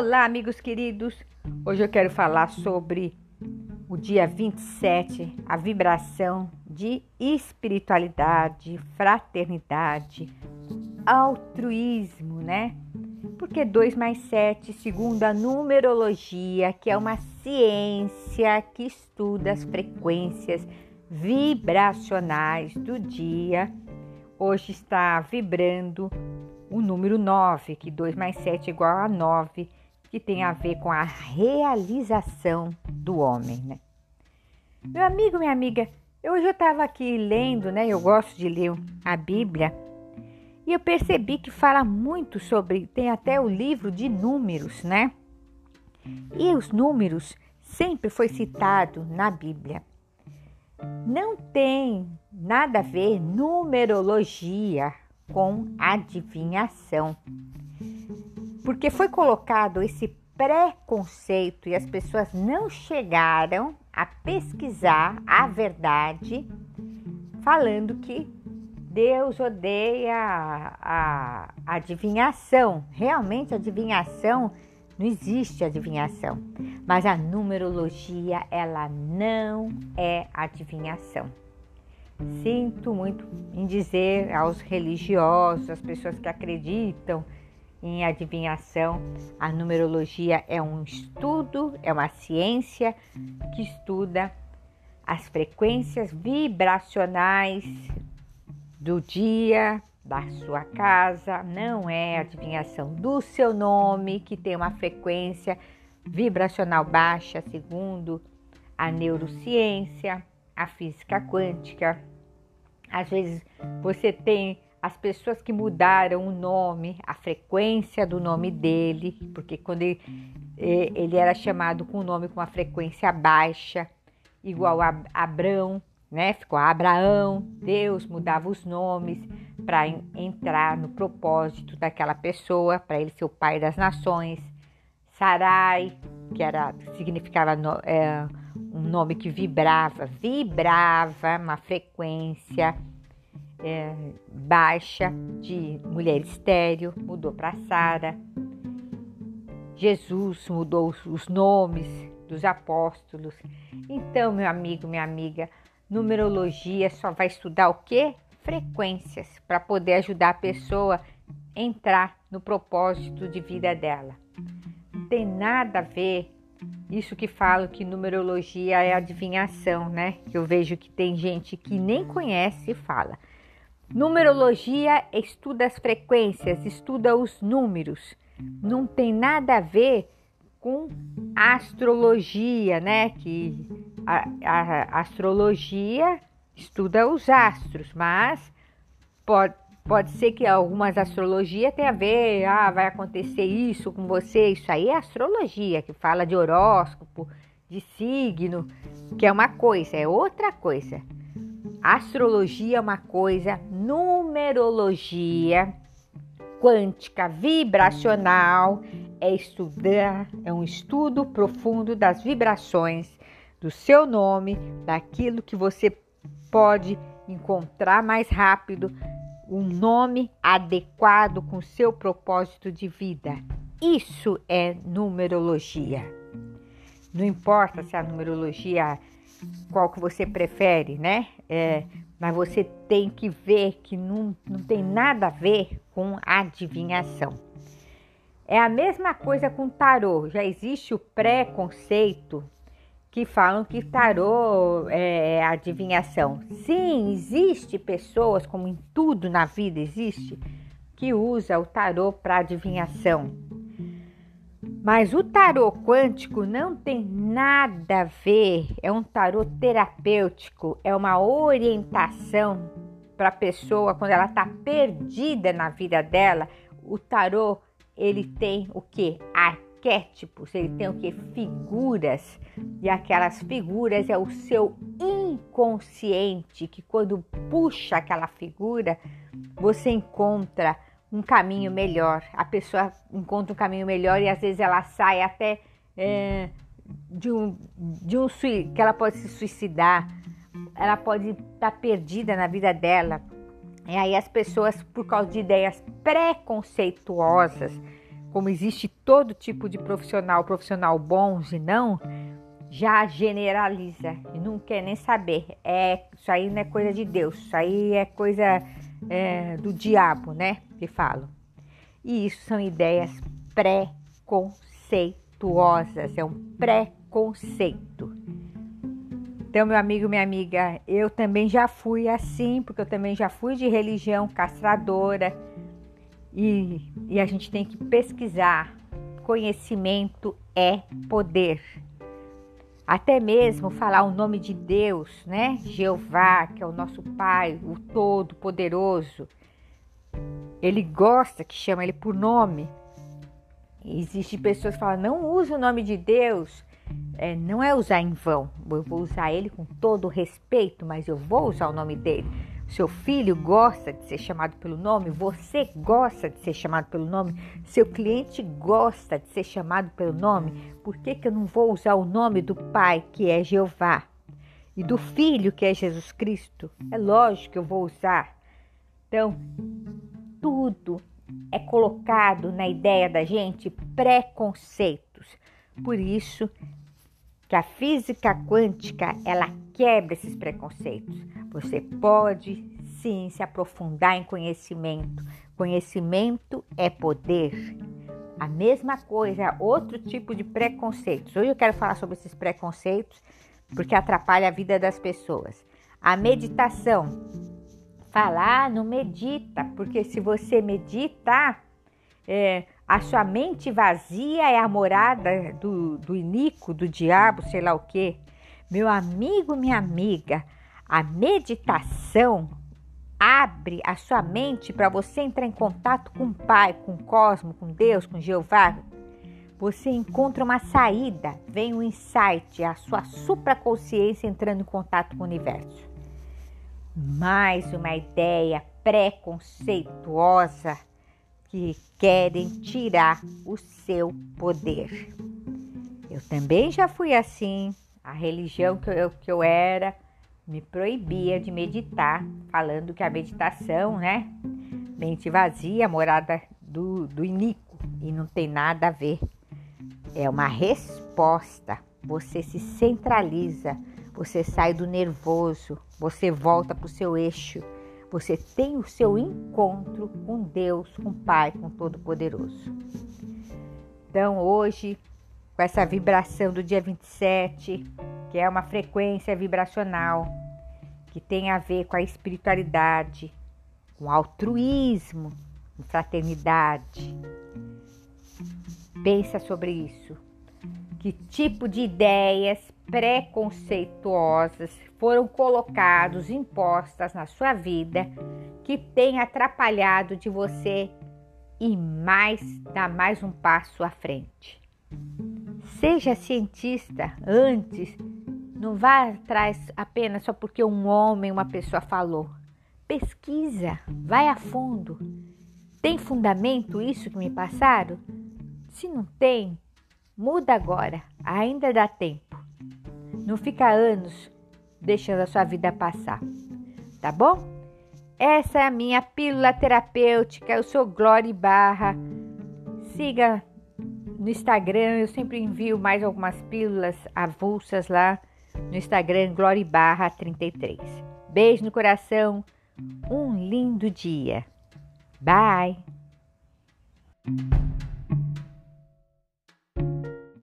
Olá, amigos queridos! Hoje eu quero falar sobre o dia 27, a vibração de espiritualidade, fraternidade, altruísmo, né? Porque 2 mais 7, segundo a numerologia, que é uma ciência que estuda as frequências vibracionais do dia, hoje está vibrando o número 9, que 2 mais 7 é igual a 9, que tem a ver com a realização do homem, né? Meu amigo, minha amiga, hoje eu estava aqui lendo, né? Eu gosto de ler a Bíblia e eu percebi que fala muito sobre, tem até o livro de números, né? E os números sempre foi citado na Bíblia. Não tem nada a ver numerologia com adivinhação. Porque foi colocado esse preconceito e as pessoas não chegaram a pesquisar a verdade, falando que Deus odeia a, a adivinhação. Realmente, adivinhação não existe adivinhação, mas a numerologia ela não é adivinhação. Sinto muito em dizer aos religiosos, às pessoas que acreditam em adivinhação, a numerologia é um estudo, é uma ciência que estuda as frequências vibracionais do dia, da sua casa, não é adivinhação do seu nome, que tem uma frequência vibracional baixa, segundo a neurociência a física quântica. Às vezes você tem as pessoas que mudaram o nome, a frequência do nome dele, porque quando ele, é, ele era chamado com um nome com uma frequência baixa, igual a Abrão, né? Ficou Abraão, Deus mudava os nomes para entrar no propósito daquela pessoa, para ele ser o pai das nações. Sarai, que era significava é, um nome que vibrava, vibrava uma frequência é, baixa de mulher estéreo, mudou para Sara. Jesus mudou os nomes dos apóstolos. Então, meu amigo, minha amiga, numerologia só vai estudar o quê? Frequências, para poder ajudar a pessoa a entrar no propósito de vida dela. Tem nada a ver isso que falo que numerologia é adivinhação, né? Eu vejo que tem gente que nem conhece e fala. Numerologia estuda as frequências, estuda os números. Não tem nada a ver com astrologia, né? Que a, a astrologia estuda os astros, mas pode Pode ser que algumas astrologias tenham a ver, ah, vai acontecer isso com você. Isso aí é astrologia, que fala de horóscopo, de signo, que é uma coisa, é outra coisa. Astrologia é uma coisa, numerologia quântica vibracional é estudar, é um estudo profundo das vibrações do seu nome, daquilo que você pode encontrar mais rápido um nome adequado com seu propósito de vida. Isso é numerologia. Não importa se a numerologia qual que você prefere, né? É, mas você tem que ver que não, não tem nada a ver com adivinhação. É a mesma coisa com tarô. Já existe o preconceito que falam que tarô é, é adivinhação. Sim, existe pessoas, como em tudo na vida existe, que usa o tarô para adivinhação. Mas o tarô quântico não tem nada a ver, é um tarô terapêutico, é uma orientação para a pessoa quando ela está perdida na vida dela. O tarô ele tem o que? arquétipos, ele tem o que? Figuras. E aquelas figuras é o seu inconsciente, que quando puxa aquela figura, você encontra um caminho melhor. A pessoa encontra um caminho melhor e às vezes ela sai até é, de um, de um que ela pode se suicidar, ela pode estar perdida na vida dela. E aí as pessoas, por causa de ideias preconceituosas, como existe todo tipo de profissional, profissional bons e não, já generaliza e não quer nem saber. É, isso aí não é coisa de Deus, isso aí é coisa é, do diabo, né? Que falam. E isso são ideias preconceituosas, é um preconceito. Então, meu amigo, minha amiga, eu também já fui assim, porque eu também já fui de religião castradora. E, e a gente tem que pesquisar. Conhecimento é poder. Até mesmo falar o nome de Deus, né? Jeová, que é o nosso Pai, o Todo-Poderoso. Ele gosta que chama ele por nome. Existem pessoas que falam, não use o nome de Deus é, não é usar em vão. Eu vou usar ele com todo o respeito, mas eu vou usar o nome dele. Seu filho gosta de ser chamado pelo nome, você gosta de ser chamado pelo nome, seu cliente gosta de ser chamado pelo nome. Por que, que eu não vou usar o nome do Pai, que é Jeová, e do Filho, que é Jesus Cristo? É lógico que eu vou usar. Então, tudo é colocado na ideia da gente preconceitos. Por isso, que a física quântica ela quebra esses preconceitos. Você pode sim se aprofundar em conhecimento. Conhecimento é poder. A mesma coisa, outro tipo de preconceitos. Hoje eu quero falar sobre esses preconceitos porque atrapalha a vida das pessoas. A meditação. Falar, não medita, porque se você meditar, é, a sua mente vazia é a morada do, do inico, do diabo, sei lá o que. Meu amigo, minha amiga, a meditação abre a sua mente para você entrar em contato com o Pai, com o cosmo, com Deus, com Jeová. Você encontra uma saída, vem um insight, a sua supraconsciência entrando em contato com o universo. Mais uma ideia preconceituosa que querem tirar o seu poder. Eu também já fui assim. A religião que eu, que eu era me proibia de meditar, falando que a meditação, né? Mente vazia, morada do, do e não tem nada a ver. É uma resposta. Você se centraliza, você sai do nervoso, você volta para o seu eixo você tem o seu encontro com Deus, com o Pai, com Todo-Poderoso. Então, hoje, com essa vibração do dia 27, que é uma frequência vibracional que tem a ver com a espiritualidade, com altruísmo, com fraternidade. Pensa sobre isso. Que tipo de ideias preconceituosas foram colocados, impostas na sua vida, que tem atrapalhado de você e mais dar mais um passo à frente. Seja cientista antes, não vá atrás apenas só porque um homem, uma pessoa falou. Pesquisa, vai a fundo. Tem fundamento isso que me passaram? Se não tem, muda agora, ainda dá tempo. Não fica anos deixando a sua vida passar, tá bom? Essa é a minha pílula terapêutica. Eu sou Glória Barra. Siga no Instagram, eu sempre envio mais algumas pílulas avulsas lá no Instagram Glória Barra 33. Beijo no coração. Um lindo dia. Bye.